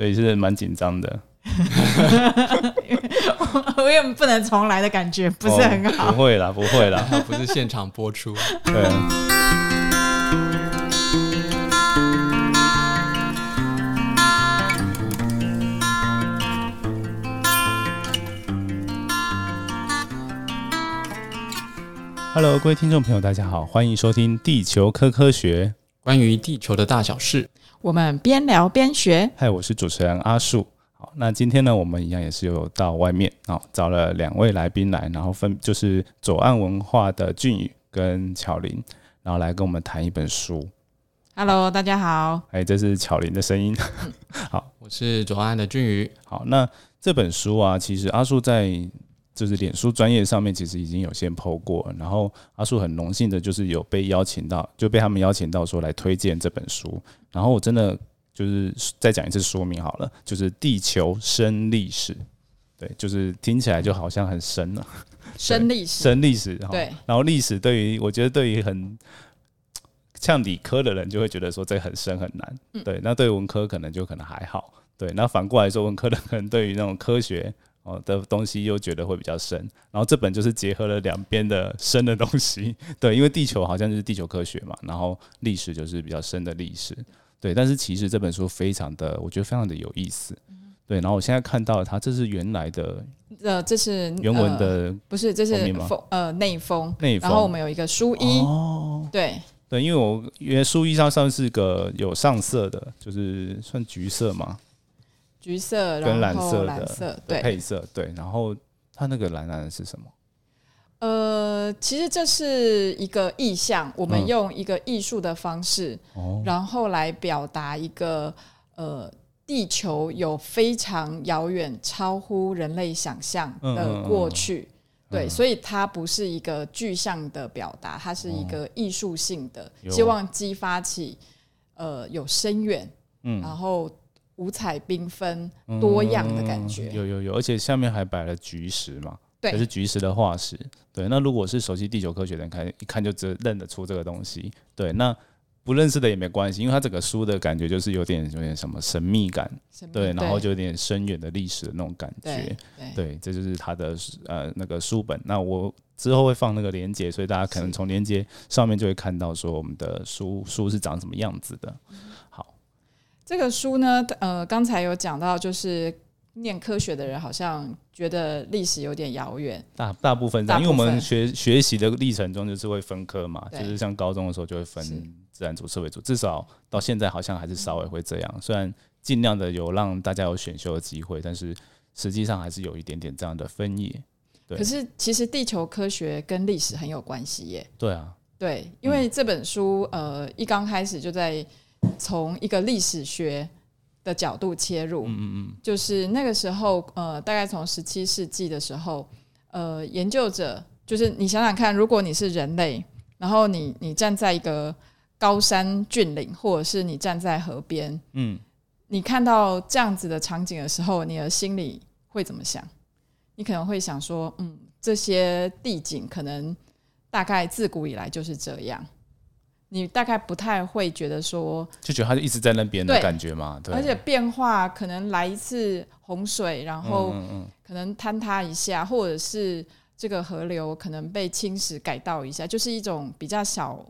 所以是蛮紧张的。我有不能重来的感觉，不是很好。不会啦，不会啦，不是现场播出。对。Hello，各位听众朋友，大家好，欢迎收听《地球科科学》，关于地球的大小事，我们边聊边学。嗨，我是主持人阿树。好，那今天呢，我们一样也是有到外面啊，找了两位来宾来，然后分就是左岸文化的俊宇跟巧玲，然后来跟我们谈一本书。Hello，大家好。哎，这是巧玲的声音。好，我是左岸的俊宇。好，那这本书啊，其实阿树在。就是脸书专业上面其实已经有先剖过，然后阿树很荣幸的就是有被邀请到，就被他们邀请到说来推荐这本书。然后我真的就是再讲一次说明好了，就是地球深历史，对，就是听起来就好像很深了，深历史，深历史。对，然后历史对于我觉得对于很像理科的人就会觉得说这很深很难，对，那对于文科可能就可能还好，对，那反过来说文科的人对于那种科学。哦的东西又觉得会比较深，然后这本就是结合了两边的深的东西，对，因为地球好像就是地球科学嘛，然后历史就是比较深的历史，对，但是其实这本书非常的，我觉得非常的有意思，对，然后我现在看到它，这是原来的，呃，这是原文的，不是，这是封，呃，内封，内。封，然后我们有一个书衣，哦，对，对，因为我因为书衣上上是个有上色的，就是算橘色嘛。橘色跟蓝色的配色，对，然后它那个蓝蓝的是什么？呃，其实这是一个意象，我们用一个艺术的方式，然后来表达一个呃，地球有非常遥远、超乎人类想象的过去，对，所以它不是一个具象的表达，它是一个艺术性的，希望激发起呃有深远，嗯，然后。五彩缤纷、多样的感觉，有有有，而且下面还摆了菊石嘛，对，是菊石的化石。对，那如果是熟悉地球科学的人看一看就只认得出这个东西。对，那不认识的也没关系，因为它整个书的感觉就是有点有点什么神秘感，对，然后就有点深远的历史的那种感觉。对，这就是它的呃那个书本。那我之后会放那个链接，所以大家可能从链接上面就会看到说我们的书书是长什么样子的。这个书呢，呃，刚才有讲到，就是念科学的人好像觉得历史有点遥远。大大部分，因为我们学学习的历程中就是会分科嘛，就是像高中的时候就会分自然组、社会组，至少到现在好像还是稍微会这样。虽然尽量的有让大家有选修的机会，但是实际上还是有一点点这样的分野。对，可是其实地球科学跟历史很有关系耶。对啊，对，因为这本书呃一刚开始就在。从一个历史学的角度切入，嗯嗯嗯，就是那个时候，呃，大概从十七世纪的时候，呃，研究者就是你想想看，如果你是人类，然后你你站在一个高山峻岭，或者是你站在河边，嗯，你看到这样子的场景的时候，你的心里会怎么想？你可能会想说，嗯，这些地景可能大概自古以来就是这样。你大概不太会觉得说，就觉得它就一直在那边的感觉嘛，对。而且变化可能来一次洪水，然后可能坍塌一下，或者是这个河流可能被侵蚀改道一下，就是一种比较小。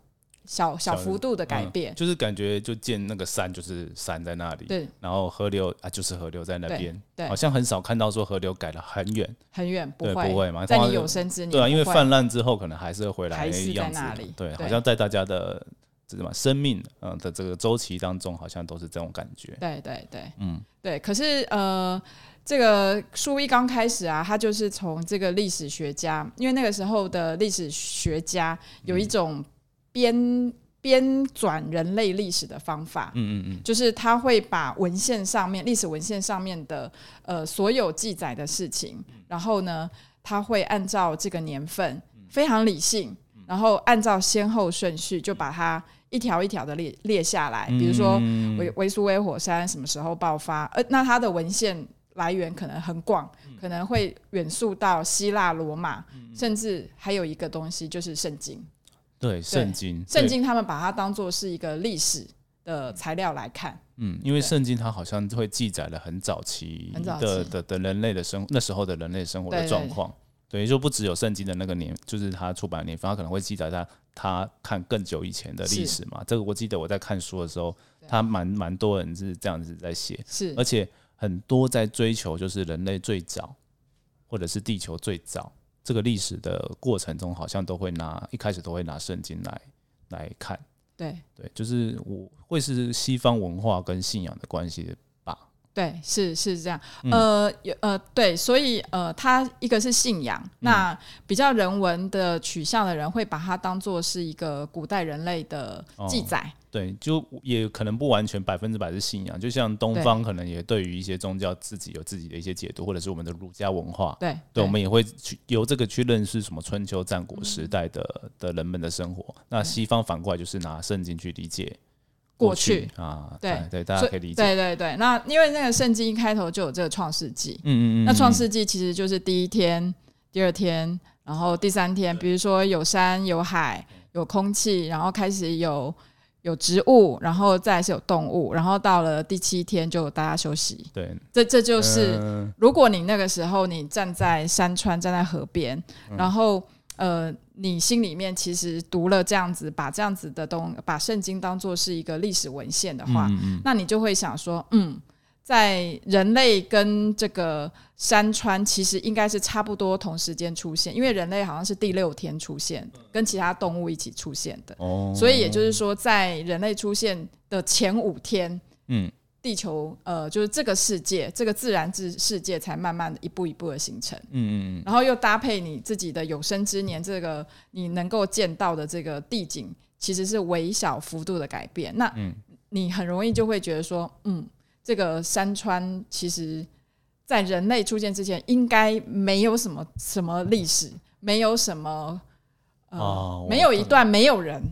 小小幅度的改变，就是感觉就见那个山就是山在那里，对，然后河流啊就是河流在那边，对，好像很少看到说河流改了很远。很远，不会不会嘛，在你有生之年，对啊，因为泛滥之后可能还是会回来还是在那里，对，好像在大家的这什么生命嗯的这个周期当中，好像都是这种感觉，对对对，嗯。对，可是呃，这个书一刚开始啊，他就是从这个历史学家，因为那个时候的历史学家有一种。编编转人类历史的方法，嗯嗯嗯，就是他会把文献上面历史文献上面的呃所有记载的事情，然后呢，他会按照这个年份非常理性，然后按照先后顺序就把它一条一条的列列下来。比如说维维苏威火山什么时候爆发？呃，那它的文献来源可能很广，可能会远溯到希腊、罗马，甚至还有一个东西就是圣经。对圣经，圣经他们把它当做是一个历史，的材料来看。嗯，因为圣经它好像会记载了很早期的的的人类的生那时候的人类生活的状况。等于，就不只有圣经的那个年，就是他出版年份，他可能会记载他他看更久以前的历史嘛。这个我记得我在看书的时候，他蛮蛮多人是这样子在写，是，而且很多在追求就是人类最早，或者是地球最早这个历史的过程中，好像都会拿一开始都会拿圣经来来看。对对，就是我会是西方文化跟信仰的关系。对，是是这样，呃，有呃，对，所以呃，它一个是信仰，那比较人文的取向的人会把它当做是一个古代人类的记载。对，就也可能不完全百分之百是信仰，就像东方可能也对于一些宗教自己有自己的一些解读，或者是我们的儒家文化，对，对，我们也会去由这个去认识什么春秋战国时代的的人们的生活。那西方反过来就是拿圣经去理解。过去啊，对对，大家可以理解。对对对，那因为那个圣经一开头就有这个创世纪，嗯嗯嗯，那创世纪其实就是第一天、第二天，然后第三天，比如说有山有海有空气，然后开始有有植物，然后再是有动物，然后到了第七天就大家休息。对，这这就是如果你那个时候你站在山川，站在河边，然后。呃，你心里面其实读了这样子，把这样子的东，把圣经当做是一个历史文献的话，那你就会想说，嗯，在人类跟这个山川其实应该是差不多同时间出现，因为人类好像是第六天出现，跟其他动物一起出现的，所以也就是说，在人类出现的前五天，嗯。地球呃，就是这个世界，这个自然之世界才慢慢的一步一步的形成。嗯嗯然后又搭配你自己的有生之年，这个你能够见到的这个地景，其实是微小幅度的改变。那你很容易就会觉得说，嗯，这个山川其实，在人类出现之前，应该没有什么什么历史，没有什么呃，没有一段没有人。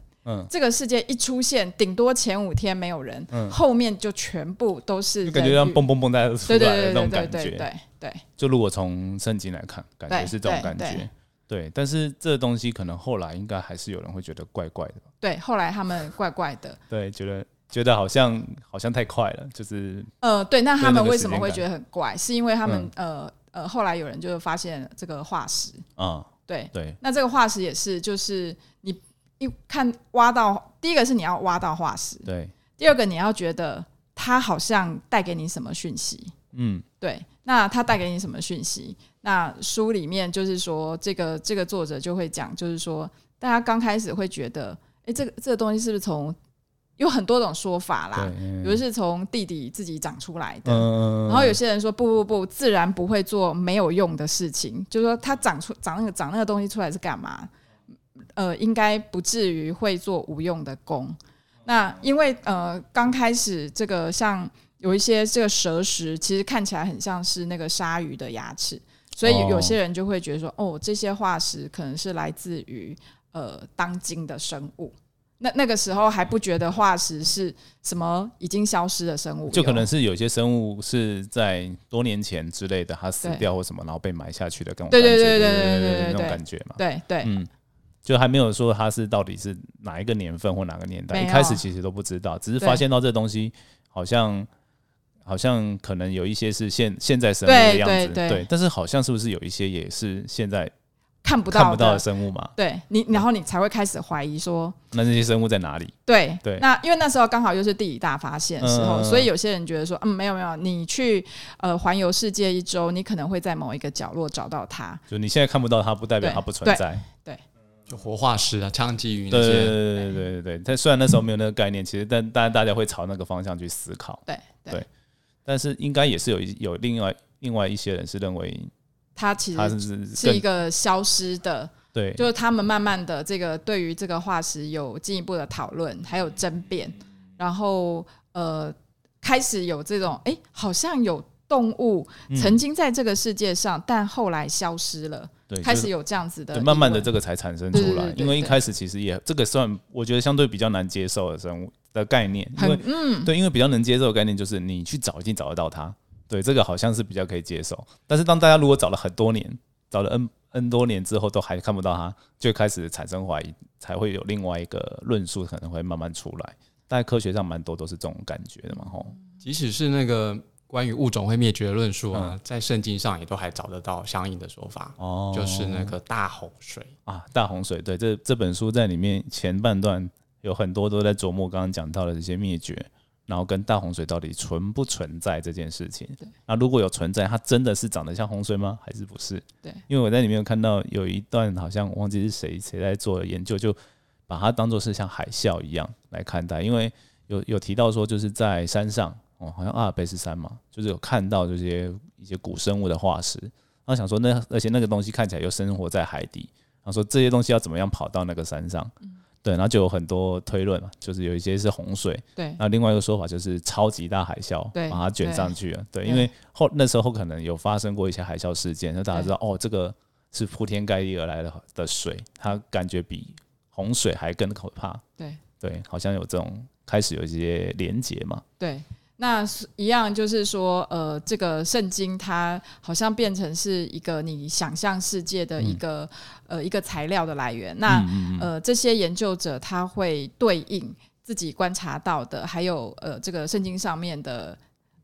这个世界一出现，顶多前五天没有人，嗯后面就全部都是，就感觉像蹦蹦蹦在出来的那种感觉。对对，就如果从圣经来看，感觉是这种感觉。对，但是这东西可能后来应该还是有人会觉得怪怪的。对，后来他们怪怪的。对，觉得觉得好像好像太快了，就是呃，对，那他们为什么会觉得很怪？是因为他们呃呃，后来有人就发现这个化石啊，对对，那这个化石也是，就是你。一看挖到，第一个是你要挖到化石，对；第二个你要觉得它好像带给你什么讯息，嗯，对。那它带给你什么讯息？那书里面就是说，这个这个作者就会讲，就是说，大家刚开始会觉得，哎，这个这个东西是不是从有很多种说法啦？有的是从地底自己长出来的，然后有些人说不不不，自然不会做没有用的事情，就是说它长出长那个长那个东西出来是干嘛？呃，应该不至于会做无用的功。那因为呃，刚开始这个像有一些这个蛇石，其实看起来很像是那个鲨鱼的牙齿，所以有些人就会觉得说，哦，这些化石可能是来自于呃当今的生物。那那个时候还不觉得化石是什么已经消失的生物，就可能是有些生物是在多年前之类的，它死掉或什么，然后被埋下去的，跟我对对对对对对对那种感觉嘛，对对嗯。就还没有说它是到底是哪一个年份或哪个年代，一开始其实都不知道，只是发现到这东西好像好像可能有一些是现现在生物的样子，对，但是好像是不是有一些也是现在看不到看不到的生物嘛？对你，然后你才会开始怀疑说，那这些生物在哪里？对对，那因为那时候刚好又是地理大发现的时候，所以有些人觉得说，嗯，没有没有，你去呃环游世界一周，你可能会在某一个角落找到它。就你现在看不到它，不代表它不存在。对。就活化石啊，枪击鱼那些，对对对对对对。但虽然那时候没有那个概念，其实但但大家会朝那个方向去思考。对对。但是应该也是有有另外另外一些人是认为，它其实是是一个消失的。对。就是他们慢慢的这个对于这个化石有进一步的讨论，还有争辩，然后呃开始有这种哎，好像有动物曾经在这个世界上，但后来消失了。对，开始有这样子的，慢慢的这个才产生出来。因为一开始其实也这个算，我觉得相对比较难接受的生物的概念。因为嗯，对，因为比较能接受的概念就是你去找，一定找得到它。对，这个好像是比较可以接受。但是当大家如果找了很多年，找了 n n 多年之后都还看不到它，就开始产生怀疑，才会有另外一个论述可能会慢慢出来。大概科学上蛮多都是这种感觉的嘛，吼。即使是那个关于物种会灭绝的论述啊，在圣经上也都还找得到相应的说法，哦，就是那个大洪水啊，大洪水。对，这这本书在里面前半段有很多都在琢磨刚刚讲到的这些灭绝，然后跟大洪水到底存不存在这件事情。对，那如果有存在，它真的是长得像洪水吗？还是不是？对，因为我在里面有看到有一段好像忘记是谁谁在做研究，就把它当做是像海啸一样来看待，因为有有提到说就是在山上。哦，好像阿尔卑斯山嘛，就是有看到这些一些古生物的化石，然后想说那而且那个东西看起来又生活在海底，然后说这些东西要怎么样跑到那个山上？对，然后就有很多推论嘛，就是有一些是洪水，对，那另外一个说法就是超级大海啸，对，把它卷上去了，对，因为后那时候可能有发生过一些海啸事件，那大家知道哦，这个是铺天盖地而来的的水，它感觉比洪水还更可怕，对，对，好像有这种开始有一些连结嘛，对。那是一样，就是说，呃，这个圣经它好像变成是一个你想象世界的一个呃一个材料的来源。那呃，这些研究者他会对应自己观察到的，还有呃这个圣经上面的。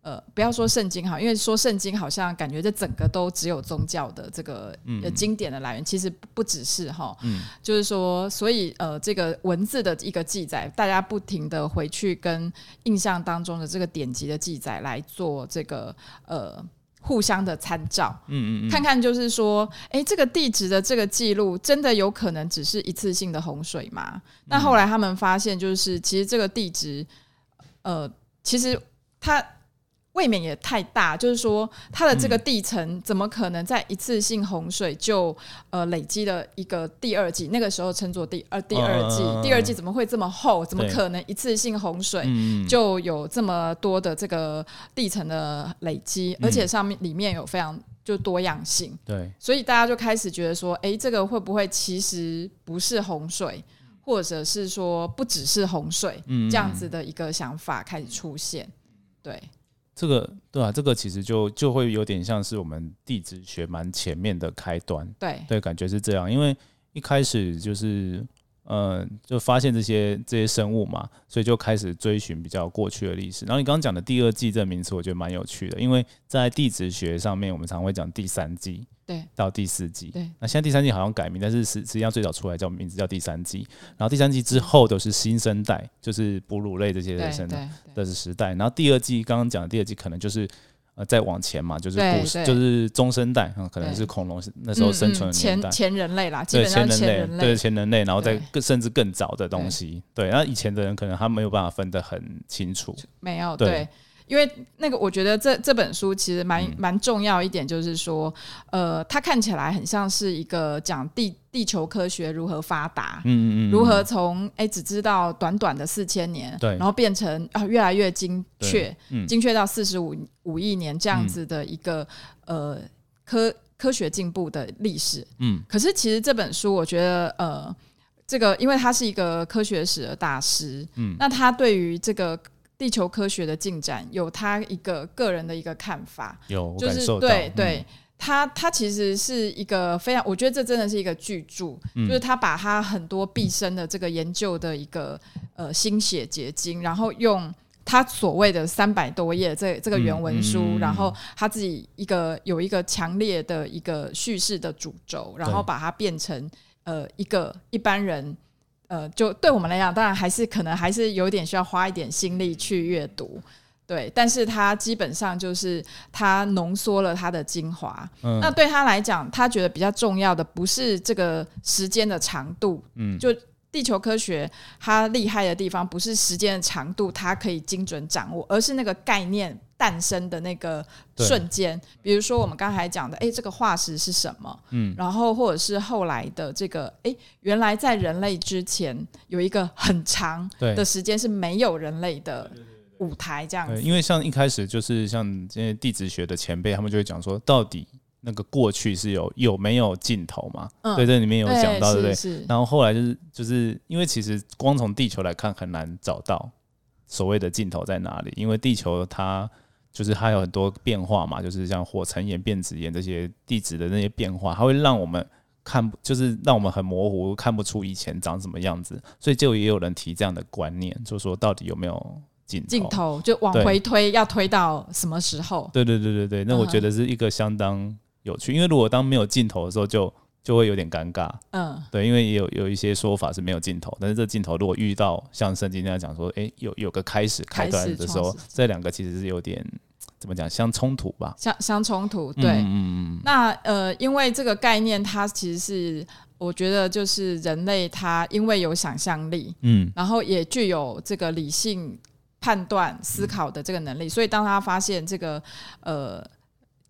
呃，不要说圣经哈，因为说圣经好像感觉这整个都只有宗教的这个呃经典的来源，其实不只是哈，嗯就是说，所以呃，这个文字的一个记载，大家不停的回去跟印象当中的这个典籍的记载来做这个呃互相的参照，嗯嗯，看看就是说，哎，这个地质的这个记录真的有可能只是一次性的洪水吗？那后来他们发现，就是其实这个地质，呃，其实它。未免也太大，就是说它的这个地层怎么可能在一次性洪水就呃累积了一个第二季？那个时候称作第二第二季，第二季怎么会这么厚？怎么可能一次性洪水就有这么多的这个地层的累积？而且上面里面有非常就多样性，对，所以大家就开始觉得说，哎，这个会不会其实不是洪水，或者是说不只是洪水这样子的一个想法开始出现？对。这个对啊，这个其实就就会有点像是我们地质学蛮前面的开端，对对，感觉是这样，因为一开始就是呃，就发现这些这些生物嘛，所以就开始追寻比较过去的历史。然后你刚刚讲的第二季这个名词，我觉得蛮有趣的，因为在地质学上面，我们常会讲第三季。对，到第四季。对，那现在第三季好像改名，但是实实际上最早出来叫名字叫第三季。然后第三季之后都是新生代，就是哺乳类这些人生的的时代。然后第二季刚刚讲的第二季可能就是呃再往前嘛，就是古就是中生代，嗯可能是恐龙那时候生存的年代，前人类啦，对前人类，对前人类，然后再更甚至更早的东西。对，那以前的人可能他没有办法分得很清楚，没有对。因为那个，我觉得这这本书其实蛮蛮重要一点，就是说，呃，它看起来很像是一个讲地地球科学如何发达，嗯嗯嗯，如何从哎只知道短短的四千年，对，然后变成啊越来越精确，嗯。精确到四十五五亿年这样子的一个呃科科学进步的历史，嗯，可是其实这本书，我觉得呃，这个因为他是一个科学史的大师，嗯，那他对于这个。地球科学的进展有他一个个人的一个看法，有就是对对，他他其实是一个非常，我觉得这真的是一个巨著，就是他把他很多毕生的这个研究的一个呃心血结晶，然后用他所谓的三百多页这这个原文书，然后他自己一个有一个强烈的一个叙事的主轴，然后把它变成呃一个一般人。呃，就对我们来讲，当然还是可能还是有点需要花一点心力去阅读，对。但是它基本上就是它浓缩了它的精华。嗯。那对他来讲，他觉得比较重要的不是这个时间的长度，嗯，就地球科学它厉害的地方不是时间的长度，它可以精准掌握，而是那个概念。诞生的那个瞬间，比如说我们刚才讲的，哎，这个化石是什么？嗯，然后或者是后来的这个，哎，原来在人类之前有一个很长的时间是没有人类的舞台，这样子。因为像一开始就是像这些地质学的前辈，他们就会讲说，到底那个过去是有有没有尽头嘛？嗯，对，这里面有讲到，对不对？然后后来就是就是因为其实光从地球来看很难找到所谓的尽头在哪里，因为地球它。就是它有很多变化嘛，就是像火成岩、变质岩这些地质的那些变化，它会让我们看，就是让我们很模糊，看不出以前长什么样子，所以就也有人提这样的观念，就说到底有没有镜镜头，就往回推，要推到什么时候？对对对对对，那我觉得是一个相当有趣，因为如果当没有镜头的时候，就就会有点尴尬。嗯，对，因为也有有一些说法是没有镜头，但是这镜头如果遇到像圣经那样讲说，哎，有有个开始开端的时候，这两个其实是有点。怎么讲相冲突吧？相相冲突，对嗯嗯。那呃，因为这个概念，它其实是我觉得就是人类他因为有想象力，嗯，然后也具有这个理性判断思考的这个能力，所以当他发现这个呃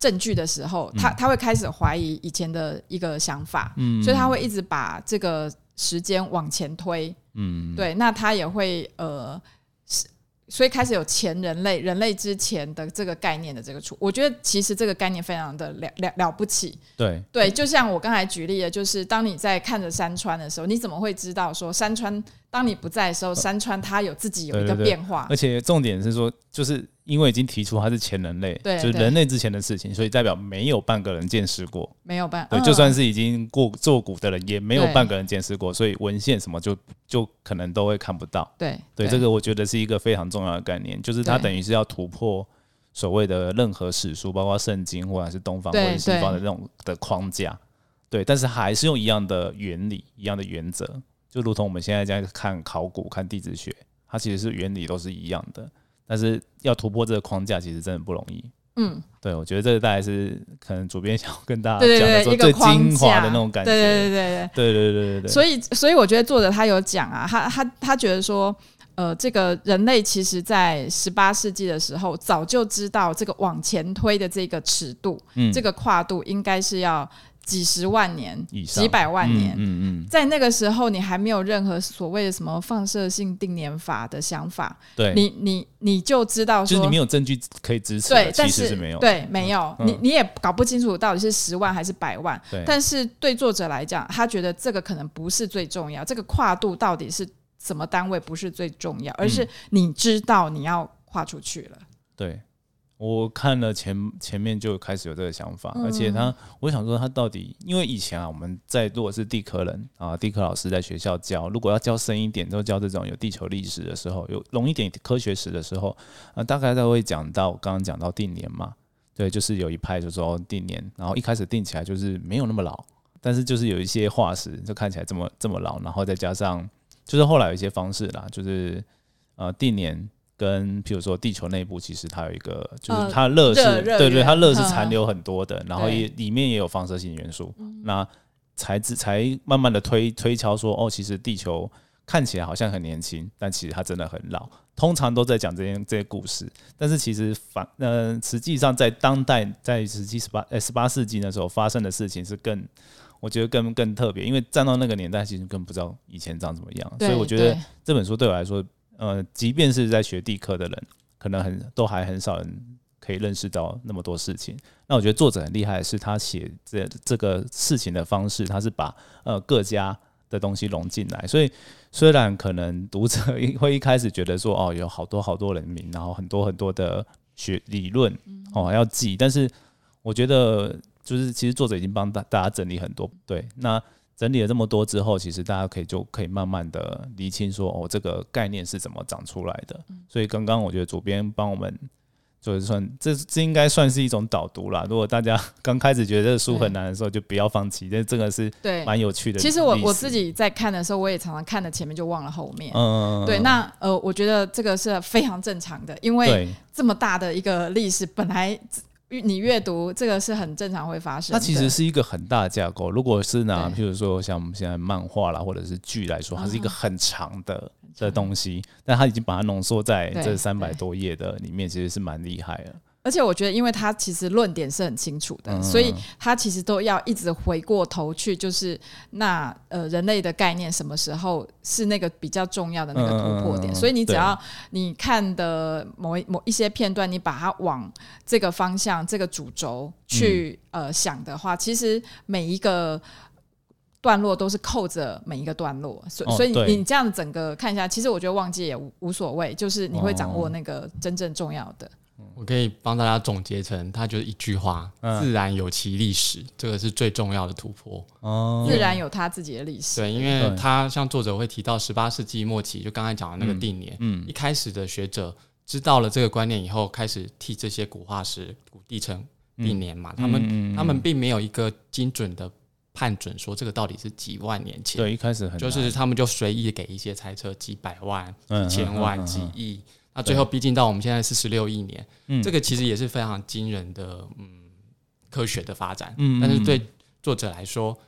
证据的时候，他他会开始怀疑以前的一个想法，嗯，所以他会一直把这个时间往前推，嗯，对。那他也会呃。所以开始有前人类、人类之前的这个概念的这个出，我觉得其实这个概念非常的了了了不起。对对，就像我刚才举例的，就是当你在看着山川的时候，你怎么会知道说山川？当你不在的时候，山川它有自己有一个变化，而且重点是说，就是因为已经提出它是前人类，就是人类之前的事情，所以代表没有半个人见识过，没有半对，就算是已经过做古的人，也没有半个人见识过，所以文献什么就就可能都会看不到。对对，这个我觉得是一个非常重要的概念，就是它等于是要突破所谓的任何史书，包括圣经或者是东方或者西方的这种的框架，对，但是还是用一样的原理、一样的原则。就如同我们现在在看考古、看地质学，它其实是原理都是一样的，但是要突破这个框架，其实真的不容易。嗯，对，我觉得这个大概是可能主编想要跟大家讲的说最精华的那种感觉。对对对对对对对对对。所以，所以我觉得作者他有讲啊，他他他觉得说，呃，这个人类其实在十八世纪的时候，早就知道这个往前推的这个尺度，嗯，这个跨度应该是要。几十万年，几百万年，嗯嗯，在那个时候，你还没有任何所谓的什么放射性定年法的想法，对，你你你就知道，就是你没有证据可以支持，对，但是是没有，对，没有，你你也搞不清楚到底是十万还是百万，对，但是对作者来讲，他觉得这个可能不是最重要，这个跨度到底是什么单位不是最重要，而是你知道你要跨出去了，对。我看了前前面就开始有这个想法，而且他，我想说他到底，因为以前啊，我们在如果是地科人啊，地科老师在学校教，如果要教深一点，都教这种有地球历史的时候，有容易点科学史的时候，啊，大概都会讲到刚刚讲到定年嘛，对，就是有一派就说定年，然后一开始定起来就是没有那么老，但是就是有一些化石就看起来这么这么老，然后再加上就是后来有一些方式啦，就是呃定年。跟譬如说地球内部，其实它有一个，就是它热是，对对，它热是残留很多的，然后也里面也有放射性元素，那才才慢慢的推推敲说，哦，其实地球看起来好像很年轻，但其实它真的很老。通常都在讲这些这些故事，但是其实反呃，实际上在当代在十七十八呃十八世纪那时候发生的事情是更，我觉得更更特别，因为站到那个年代，其实根本不知道以前长怎么样，所以我觉得这本书对我来说。呃，即便是在学地科的人，可能很都还很少人可以认识到那么多事情。那我觉得作者很厉害的是，他写这这个事情的方式，他是把呃各家的东西融进来。所以虽然可能读者 会一开始觉得说，哦，有好多好多人名，然后很多很多的学理论哦要记，但是我觉得就是其实作者已经帮大大家整理很多。对，那。整理了这么多之后，其实大家可以就可以慢慢的厘清说，哦，这个概念是怎么长出来的。所以刚刚我觉得主编帮我们就是算这这应该算是一种导读啦。如果大家刚开始觉得这个书很难的时候，就不要放弃，这这个是对蛮有趣的。其实我我自己在看的时候，我也常常看了前面就忘了后面。嗯，对，那呃，我觉得这个是非常正常的，因为这么大的一个历史本来。你阅读这个是很正常会发生。它其实是一个很大的架构。如果是拿，譬如说像我们现在漫画啦，或者是剧来说，它是一个很长的的东西，但它已经把它浓缩在这三百多页的里面，其实是蛮厉害的。而且我觉得，因为他其实论点是很清楚的，所以他其实都要一直回过头去，就是那呃人类的概念什么时候是那个比较重要的那个突破点。所以你只要你看的某某一些片段，你把它往这个方向、这个主轴去呃想的话，其实每一个段落都是扣着每一个段落。所所以你这样整个看一下，其实我觉得忘记也无无所谓，就是你会掌握那个真正重要的。我可以帮大家总结成，它就是一句话：自然有其历史，这个是最重要的突破。哦，自然有它自己的历史。对，因为它像作者会提到十八世纪末期，就刚才讲的那个定年，嗯，一开始的学者知道了这个观念以后，开始替这些古化石、古地层定年嘛。他们他们并没有一个精准的判准，说这个到底是几万年前。对，一开始很就是他们就随意给一些猜测，几百万、几千万、几亿。那最后逼近到我们现在四十六亿年，嗯，这个其实也是非常惊人的，嗯，科学的发展，嗯，但是对作者来说，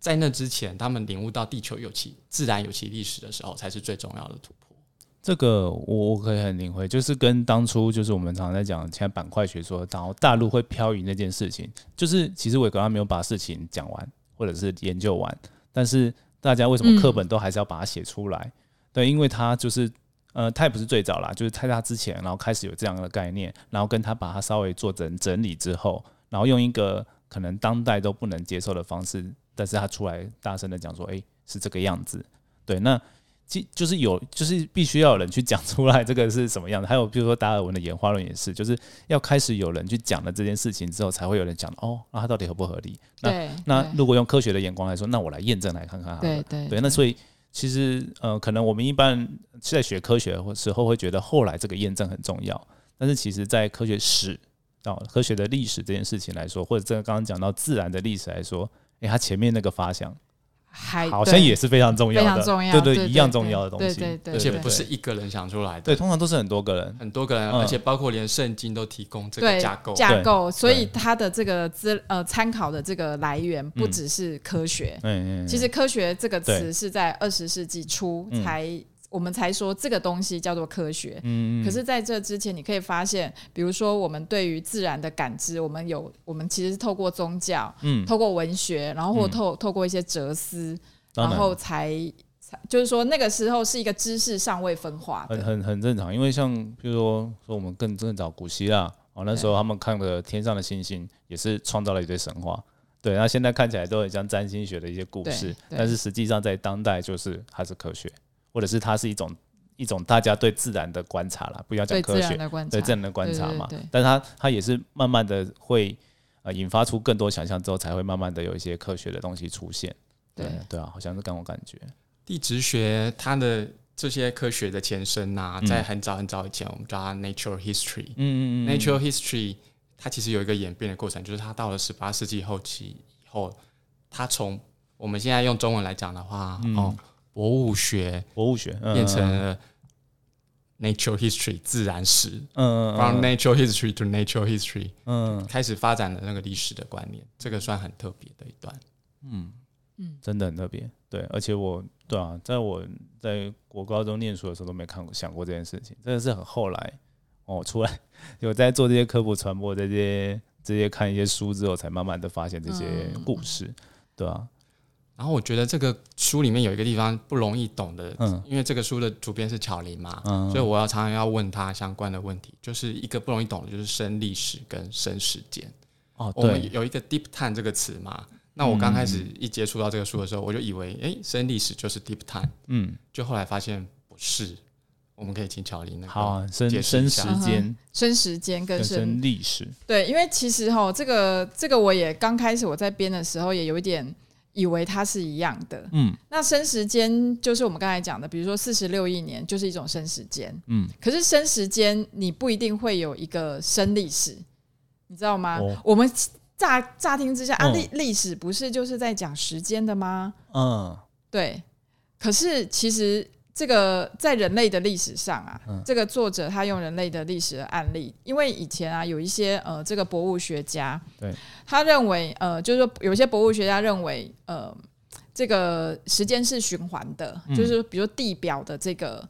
在那之前，他们领悟到地球有其自然有其历史的时候，才是最重要的突破。这个我我可以很领会，就是跟当初就是我们常常在讲，现在板块学说，然后大陆会漂移那件事情，就是其实伟哥他没有把事情讲完，或者是研究完，但是大家为什么课本都还是要把它写出来？对，因为他就是。呃，他也不是最早啦，就是在他之前，然后开始有这样的概念，然后跟他把它稍微做整整理之后，然后用一个可能当代都不能接受的方式，但是他出来大声的讲说，哎，是这个样子。对，那 即就是有，就是必须要有人去讲出来这个是什么样的。还有比如说达尔文的演化论也是，就是要开始有人去讲了这件事情之后，才会有人讲哦，那它到底合不合理？那那如果用科学的眼光来说，那我来验证来看看。对对对，那所以。其实，呃，可能我们一般在学科学的时候会觉得后来这个验证很重要，但是其实，在科学史哦，科学的历史这件事情来说，或者这刚刚讲到自然的历史来说，诶，它前面那个发想。还好像也是非常重要的，对对，一样重要的东西，对对，而且不是一个人想出来的，对，通常都是很多个人，很多个人，而且包括连圣经都提供这个架构，架构，所以它的这个资呃参考的这个来源不只是科学，嗯嗯，其实科学这个词是在二十世纪初才。我们才说这个东西叫做科学，嗯，可是在这之前，你可以发现，比如说我们对于自然的感知，我们有，我们其实是透过宗教，嗯，透过文学，然后或透透过一些哲思，然。后才才就是说那个时候是一个知识尚未分化，很很很正常，因为像比如说说我们更更早古希腊，哦那时候他们看的天上的星星也是创造了一堆神话，对，那现在看起来都很像占星学的一些故事，但是实际上在当代就是还是科学。或者是它是一种一种大家对自然的观察啦，不要讲科学，对自然的观察嘛。但它它也是慢慢的会呃引发出更多想象之后，才会慢慢的有一些科学的东西出现。对对啊，好像是跟我感觉地质学它的这些科学的前身呐，在很早很早以前，我们叫它 natural history。嗯嗯嗯，natural history 它其实有一个演变的过程，就是它到了十八世纪后期以后，它从我们现在用中文来讲的话，哦。博物学，博物学变成了 natural history 自然史，嗯，from natural history to natural history，嗯，开始发展的那个历史的观念，这个算很特别的一段，嗯。嗯，真的很特别，对，而且我对啊，在我在国高中念书的时候都没看过想过这件事情，真的是很后来哦，出来 有在做这些科普传播这些这些看一些书之后，才慢慢的发现这些故事，对啊。然后我觉得这个书里面有一个地方不容易懂的，嗯，因为这个书的主编是巧玲嘛，嗯，所以我要常常要问他相关的问题，就是一个不容易懂的，就是生历史跟生时间。哦，对，有一个 deep time 这个词嘛，那我刚开始一接触到这个书的时候，我就以为，哎，生历史就是 deep time，嗯，就后来发现不是。我们可以请巧玲那个好生生时间，生时间跟生历史，对，因为其实哈，这个这个我也刚开始我在编的时候也有一点。以为它是一样的，嗯，那生时间就是我们刚才讲的，比如说四十六亿年就是一种生时间，嗯，可是生时间你不一定会有一个生历史，你知道吗？我们乍乍听之下啊，历历史不是就是在讲时间的吗？嗯，对，可是其实。这个在人类的历史上啊，这个作者他用人类的历史的案例，因为以前啊有一些呃这个博物学家，对，他认为呃就是说有些博物学家认为呃这个时间是循环的，就是比如地表的这个。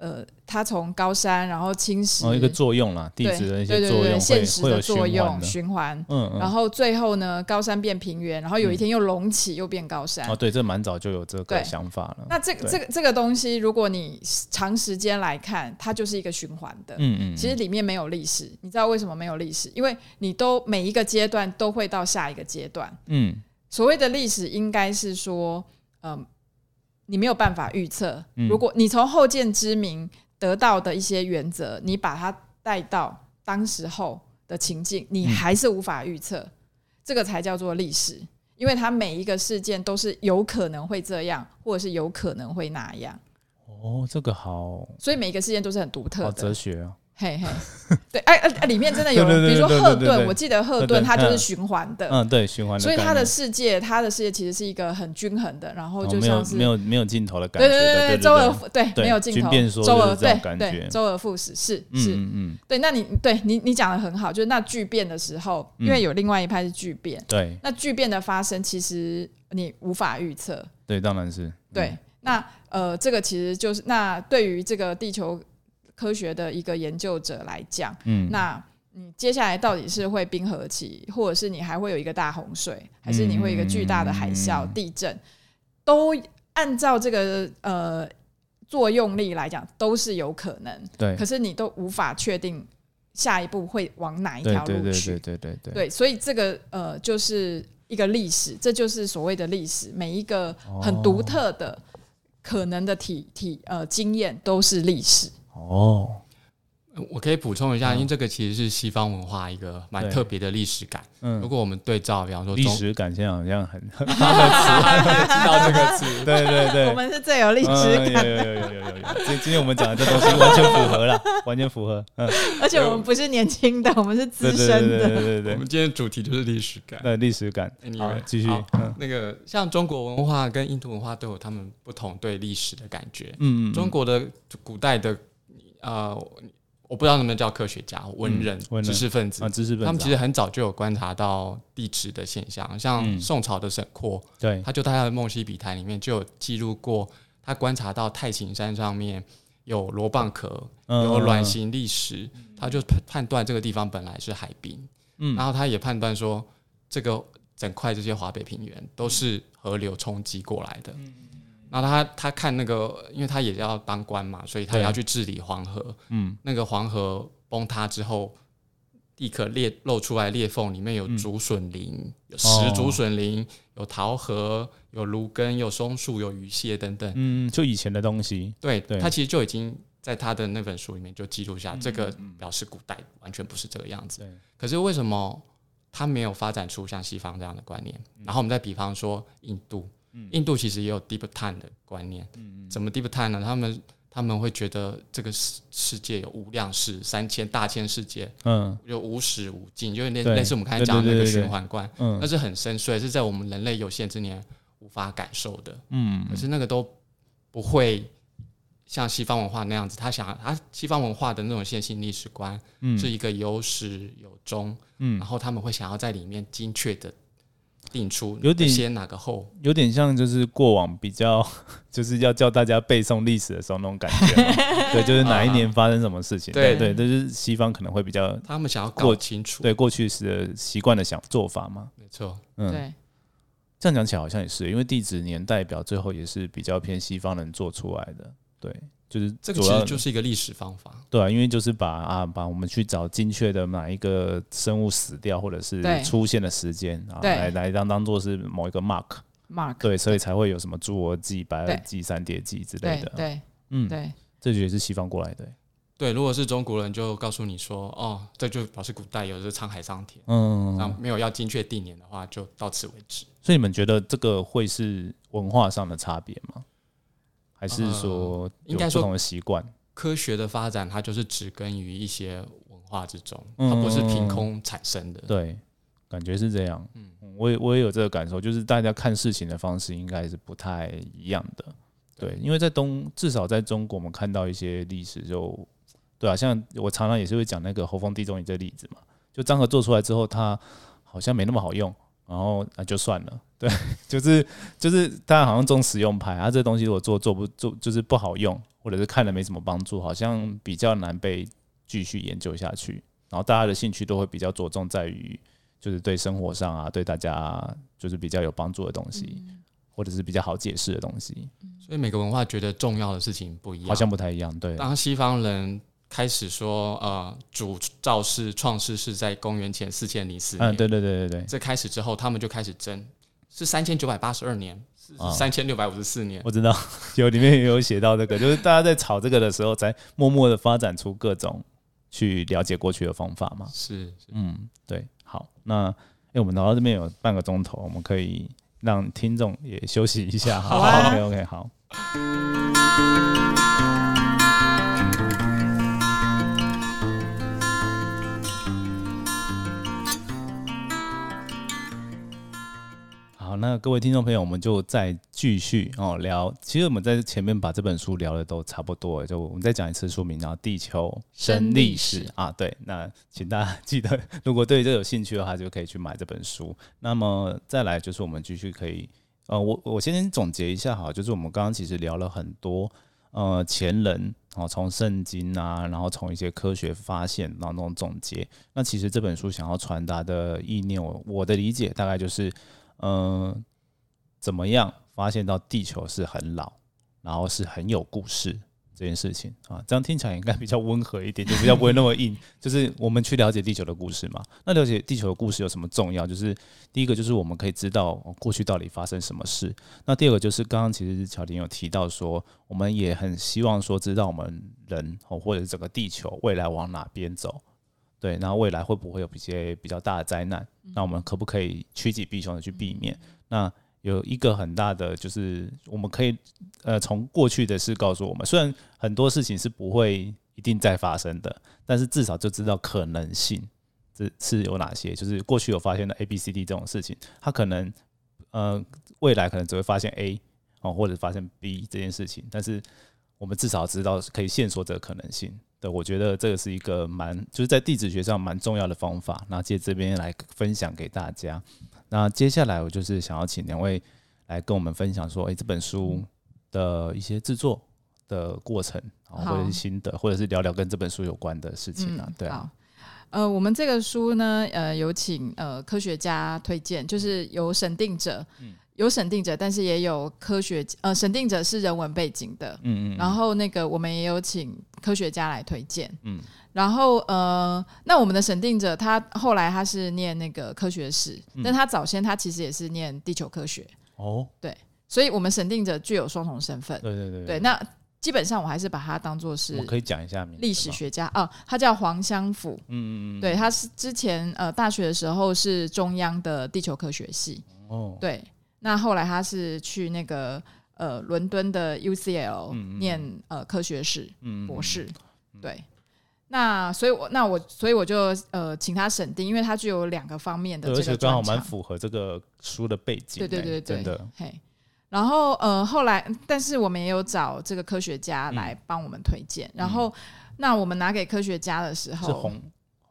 呃，它从高山然后侵蚀，一个作用啦，地质的一些作用，现实的作用，循环，嗯，然后最后呢，高山变平原，然后有一天又隆起，又变高山。哦，对，这蛮早就有这个想法了。那这个这个这个东西，如果你长时间来看，它就是一个循环的，嗯嗯，其实里面没有历史。你知道为什么没有历史？因为你都每一个阶段都会到下一个阶段，嗯，所谓的历史应该是说，嗯。你没有办法预测，如果你从后见之明得到的一些原则，你把它带到当时候的情境，你还是无法预测，这个才叫做历史，因为它每一个事件都是有可能会这样，或者是有可能会那样。哦，这个好，所以每一个事件都是很独特的。哲学啊。嘿嘿，对，哎哎，里面真的有，比如说赫顿，我记得赫顿他就是循环的，嗯，对，循环的，所以他的世界，他的世界其实是一个很均衡的，然后就像是没有没有尽头的感觉，对对对对，周而对没有尽头，周而对对周而复始是是。嗯对，那你对你你讲的很好，就是那巨变的时候，因为有另外一派是巨变，对，那巨变的发生其实你无法预测，对，当然是。对，那呃，这个其实就是那对于这个地球。科学的一个研究者来讲，嗯，那你接下来到底是会冰河期，或者是你还会有一个大洪水，还是你会一个巨大的海啸、地震，都按照这个呃作用力来讲，都是有可能。对，可是你都无法确定下一步会往哪一条路去。对对对对对对。所以这个呃就是一个历史，这就是所谓的历史。每一个很独特的可能的体体呃经验都是历史。哦，我可以补充一下，因为这个其实是西方文化一个蛮特别的历史感。嗯，如果我们对照，比方说历史感，现在好像很很 他的词，知道这个词，对对对，我们是最有历史感。有有有有有有，今今天我们讲的这东西完全符合了，完全符合。嗯，而且我们不是年轻的，我们是资深的。对对对，我们今天主题就是历史感。对，历史感。好，继续。那个像中国文化跟印度文化都有他们不同对历史的感觉。嗯嗯，中国的古代的。呃，我不知道能不能叫科学家、文人、知识分子，知识分子，他们其实很早就有观察到地质的现象，像宋朝的沈括，对，他就在他的《梦溪笔谈》里面就有记录过，他观察到太行山上面有螺蚌壳，有卵形砾石，他就判断这个地方本来是海滨，嗯，然后他也判断说，这个整块这些华北平原都是河流冲击过来的。然后他他看那个，因为他也要当官嘛，所以他也要去治理黄河。嗯，那个黄河崩塌之后，立刻裂露出来裂缝，里面有竹笋林，有石竹笋林，有桃核，有芦根，有松树，有鱼蟹等等。嗯，就以前的东西。对，他其实就已经在他的那本书里面就记录下，这个表示古代完全不是这个样子。可是为什么他没有发展出像西方这样的观念？然后我们再比方说印度。印度其实也有 deep time 的观念，怎么 deep time 呢？他们他们会觉得这个世世界有无量世三千大千世界，嗯，有无始无尽，就是类类似我们刚才讲的那个循环观，嗯，那是很深邃，是在我们人类有限之年无法感受的，嗯，可是那个都不会像西方文化那样子，他想他西方文化的那种线性历史观，是一个有始有终，嗯，然后他们会想要在里面精确的。定出有点先哪个后，有点像就是过往比较，就是要叫大家背诵历史的时候那种感觉。对，就是哪一年发生什么事情。对对，这是西方可能会比较，他们想要搞清楚。对，过去是习惯的想做法嘛。没错，嗯，对。这样讲起来好像也是，因为地质年代表最后也是比较偏西方人做出来的。对。就是这个其实就是一个历史方法，对啊，因为就是把啊把我们去找精确的哪一个生物死掉或者是出现的时间啊，来来当当做是某一个 mark mark，对，所以才会有什么侏罗纪、白垩纪、三叠纪之类的，对，嗯，对，这也是西方过来的，对，如果是中国人就告诉你说，哦，这就表示古代有的沧海桑田，嗯，然后没有要精确定年的话，就到此为止。所以你们觉得这个会是文化上的差别吗？还是说，应该说不同的习惯，科学的发展它就是植根于一些文化之中，它不是凭空产生的。对，感觉是这样。嗯，我也我也有这个感受，就是大家看事情的方式应该是不太一样的。对，因为在东，至少在中国，我们看到一些历史，就对啊，像我常常也是会讲那个侯风地中仪这例子嘛，就张合做出来之后，它好像没那么好用。然后那就算了，对，就是就是大家好像重实用派啊，这东西如果做做不做就是不好用，或者是看了没什么帮助，好像比较难被继续研究下去。然后大家的兴趣都会比较着重在于，就是对生活上啊，对大家就是比较有帮助的东西，或者是比较好解释的东西。所以每个文化觉得重要的事情不一样，好像不太一样。对，当西方人。开始说，呃，主造世创世是在公元前四千零四年。嗯，对对对对对。这开始之后，他们就开始争，是三千九百八十二年，三千六百五十四年。我知道，有里面也有写到这个，就是大家在吵这个的时候，才默默的发展出各种去了解过去的方法嘛。是，嗯，对。好，那哎，我们聊到这边有半个钟头，我们可以让听众也休息一下。好，OK OK，好。好，那各位听众朋友，我们就再继续哦聊。其实我们在前面把这本书聊的都差不多，就我们再讲一次书名，然后《地球生历史》啊。对，那请大家 记得，如果对这有兴趣的话，就可以去买这本书。那么再来就是我们继续可以，呃，我我先总结一下哈，就是我们刚刚其实聊了很多，呃，前人哦，从圣经啊，然后从一些科学发现，然后那种总结。那其实这本书想要传达的意念，我我的理解大概就是。嗯，怎么样发现到地球是很老，然后是很有故事这件事情啊？这样听起来应该比较温和一点，就比较不会那么硬。就是我们去了解地球的故事嘛。那了解地球的故事有什么重要？就是第一个就是我们可以知道过去到底发生什么事。那第二个就是刚刚其实乔婷有提到说，我们也很希望说知道我们人哦，或者是整个地球未来往哪边走。对，然后未来会不会有一些比较大的灾难？那我们可不可以趋吉避凶的去避免？那有一个很大的就是，我们可以呃从过去的事告诉我们，虽然很多事情是不会一定再发生的，但是至少就知道可能性这是有哪些。就是过去有发现的 A、B、C、D 这种事情，它可能呃未来可能只会发现 A 哦，或者发现 B 这件事情，但是我们至少知道可以线索这个可能性。对，我觉得这个是一个蛮，就是在地质学上蛮重要的方法。那借这边来分享给大家。那接下来我就是想要请两位来跟我们分享说，哎，这本书的一些制作的过程，或者是心得，或者是聊聊跟这本书有关的事情啊。对啊。呃，我们这个书呢，呃，有请呃科学家推荐，就是有审定者。嗯。有审定者，但是也有科学呃，审定者是人文背景的，嗯嗯，然后那个我们也有请科学家来推荐，嗯，然后呃，那我们的审定者他后来他是念那个科学史，但他早先他其实也是念地球科学，哦，对，所以我们审定者具有双重身份，对对对，对，那基本上我还是把他当做是，我可以讲一下历史学家哦，他叫黄香甫，嗯嗯嗯，对，他是之前呃大学的时候是中央的地球科学系，哦，对。那后来他是去那个呃伦敦的 UCL 念呃科学史博士，对。那所以，我那我所以我就呃请他审定，因为他具有两个方面的这个而且刚好蛮符合这个书的背景。对对对对，真的。嘿，然后呃后来，但是我们也有找这个科学家来帮我们推荐。然后那我们拿给科学家的时候，是红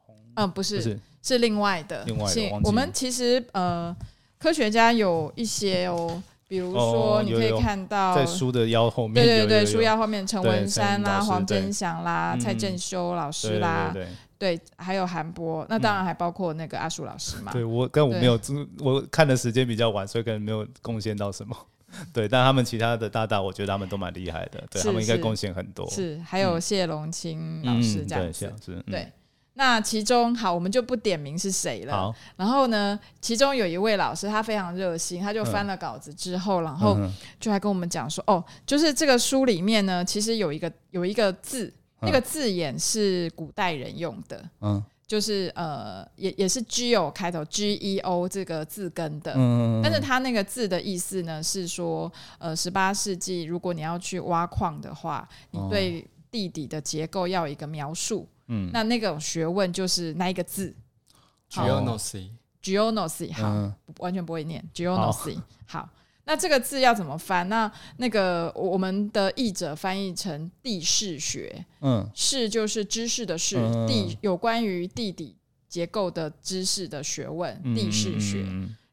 红，嗯，不是，是另外的。另外的，我们其实呃。科学家有一些哦，比如说你可以看到在书的腰后面，对对对，书腰后面陈文山啦、黄真祥啦、蔡正修老师啦，对，还有韩波，那当然还包括那个阿树老师嘛。对我，但我没有，我看的时间比较晚，所以可能没有贡献到什么。对，但他们其他的大大，我觉得他们都蛮厉害的，对他们应该贡献很多。是，还有谢龙清老师这样子，对。那其中好，我们就不点名是谁了。好，然后呢，其中有一位老师，他非常热心，他就翻了稿子之后，然后就还跟我们讲说，哦，就是这个书里面呢，其实有一个有一个字，那个字眼是古代人用的，嗯，就是呃，也也是 G 开头，G E O 这个字根的，嗯，但是他那个字的意思呢，是说，呃，十八世纪如果你要去挖矿的话，你对地底的结构要一个描述。嗯，那那个学问就是那一个字，geonosy，geonosy，好，完全不会念。geonosy。好，那这个字要怎么翻？那那个我们的译者翻译成地势学，嗯，势就是知识的势，地有关于地底结构的知识的学问，地势学。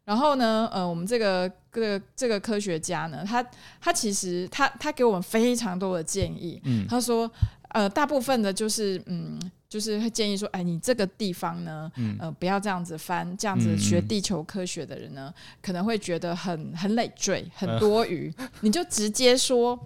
然后呢，呃，我们这个这个这个科学家呢，他他其实他他给我们非常多的建议，嗯，他说。呃，大部分的就是，嗯，就是会建议说，哎，你这个地方呢，呃，不要这样子翻，这样子学地球科学的人呢，可能会觉得很很累赘，很多余，你就直接说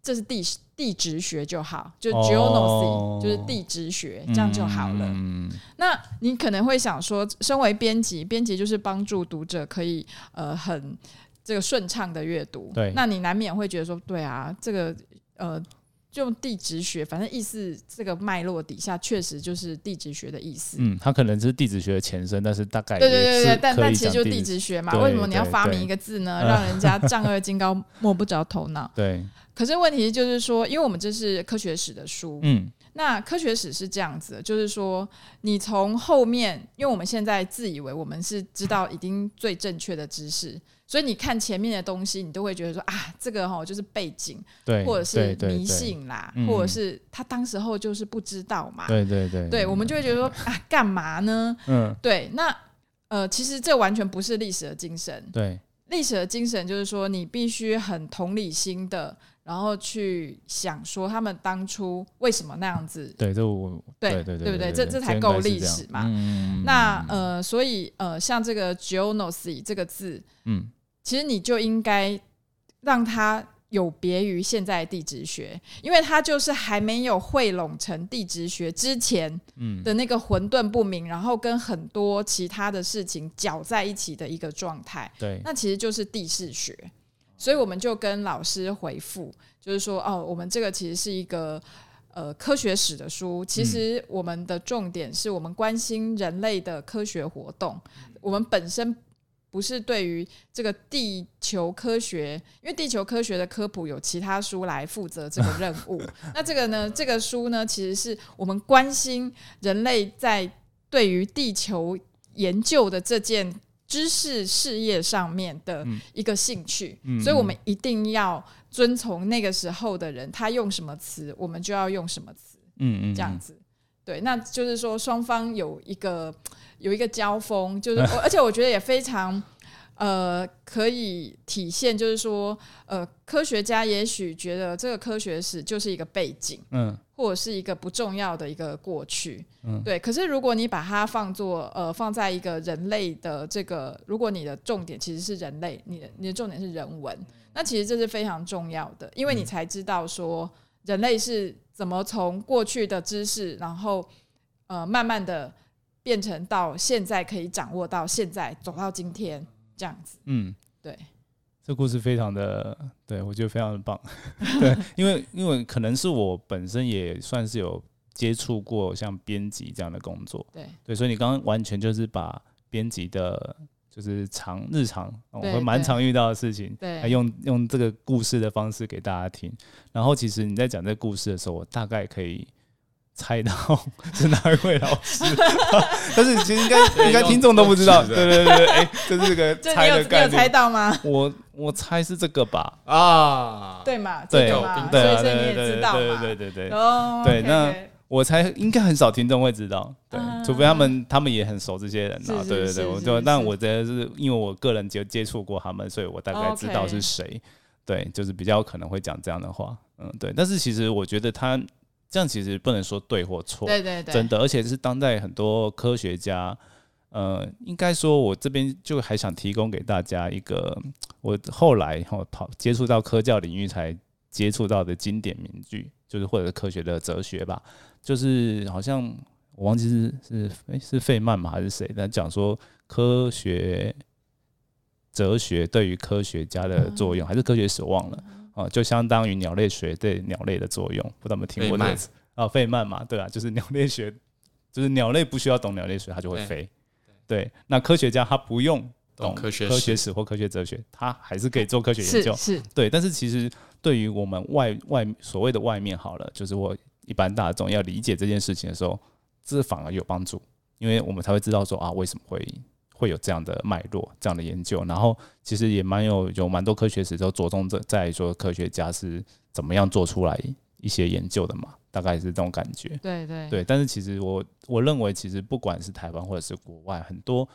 这是地地质学就好，就 geonosy 就是地质学，这样就好了。嗯那你可能会想说，身为编辑，编辑就是帮助读者可以呃很这个顺畅的阅读，对，那你难免会觉得说，对啊，这个呃。就用地质学，反正意思这个脉络底下确实就是地质学的意思。嗯，它可能是地质学的前身，但是大概对对对对，但但其实就地质学嘛。为什么你要发明一个字呢？让人家丈二金刚摸不着头脑。对。可是问题就是说，因为我们这是科学史的书，嗯。那科学史是这样子，就是说，你从后面，因为我们现在自以为我们是知道已经最正确的知识，所以你看前面的东西，你都会觉得说啊，这个哈就是背景，对，或者是迷信啦，或者是他当时候就是不知道嘛，对对对，对我们就会觉得说啊，干嘛呢？嗯，对，那呃，其实这完全不是历史的精神，对，历史的精神就是说，你必须很同理心的。然后去想说他们当初为什么那样子？对，这我对对对不对？这这才够历史嘛。那呃，所以呃，像这个 geonosy 这个字，嗯，其实你就应该让它有别于现在地质学，因为它就是还没有汇拢成地质学之前的那个混沌不明，然后跟很多其他的事情搅在一起的一个状态。对，那其实就是地势学。所以我们就跟老师回复，就是说，哦，我们这个其实是一个呃科学史的书。其实我们的重点是我们关心人类的科学活动。我们本身不是对于这个地球科学，因为地球科学的科普有其他书来负责这个任务。那这个呢，这个书呢，其实是我们关心人类在对于地球研究的这件。知识事业上面的一个兴趣，所以我们一定要遵从那个时候的人，他用什么词，我们就要用什么词。嗯嗯，这样子，对，那就是说双方有一个有一个交锋，就是 而且我觉得也非常。呃，可以体现，就是说，呃，科学家也许觉得这个科学史就是一个背景，嗯，或者是一个不重要的一个过去，嗯，对。可是如果你把它放作，呃，放在一个人类的这个，如果你的重点其实是人类，你的你的重点是人文，那其实这是非常重要的，因为你才知道说人类是怎么从过去的知识，然后呃，慢慢的变成到现在可以掌握到现在走到今天。这样子，嗯，对，这故事非常的，对我觉得非常的棒，对，因为因为可能是我本身也算是有接触过像编辑这样的工作，对，对，所以你刚刚完全就是把编辑的，就是常日常我们蛮常遇到的事情，对，用用这个故事的方式给大家听，然后其实你在讲这个故事的时候，我大概可以。猜到是哪一位老师，但是其实应该 应该听众都不知道，对对对，哎，这是个 猜的概念，猜到吗？我我猜是这个吧，啊，对嘛，对对对对对对对对对，对，那我猜应该很少听众会知道，对，除非他们他们也很熟这些人啊，对对对，我就但我觉得是因为我个人就接触过他们，所以我大概知道是谁，对，就是比较可能会讲这样的话，嗯，对，但是其实我觉得他这样其实不能说对或错，对对对，真的，而且是当代很多科学家，呃，应该说，我这边就还想提供给大家一个，我后来后跑接触到科教领域才接触到的经典名句，就是或者是科学的哲学吧，就是好像我忘记是是诶是费曼嘛还是谁，但讲说科学哲学对于科学家的作用，还是科学史忘了。哦，就相当于鸟类学对鸟类的作用，不知道有没有听过这个词？啊，费曼嘛，对啊，就是鸟类学，就是鸟类不需要懂鸟类学，它就会飞。对，那科学家他不用懂科学科学史或科学哲学，他还是可以做科学研究。是，对。但是其实对于我们外外所谓的外面好了，就是我一般大众要理解这件事情的时候，这反而有帮助，因为我们才会知道说啊，为什么会。会有这样的脉络，这样的研究，然后其实也蛮有有蛮多科学史都着重在在说科学家是怎么样做出来一些研究的嘛，大概是这种感觉。对对对，但是其实我我认为，其实不管是台湾或者是国外，很多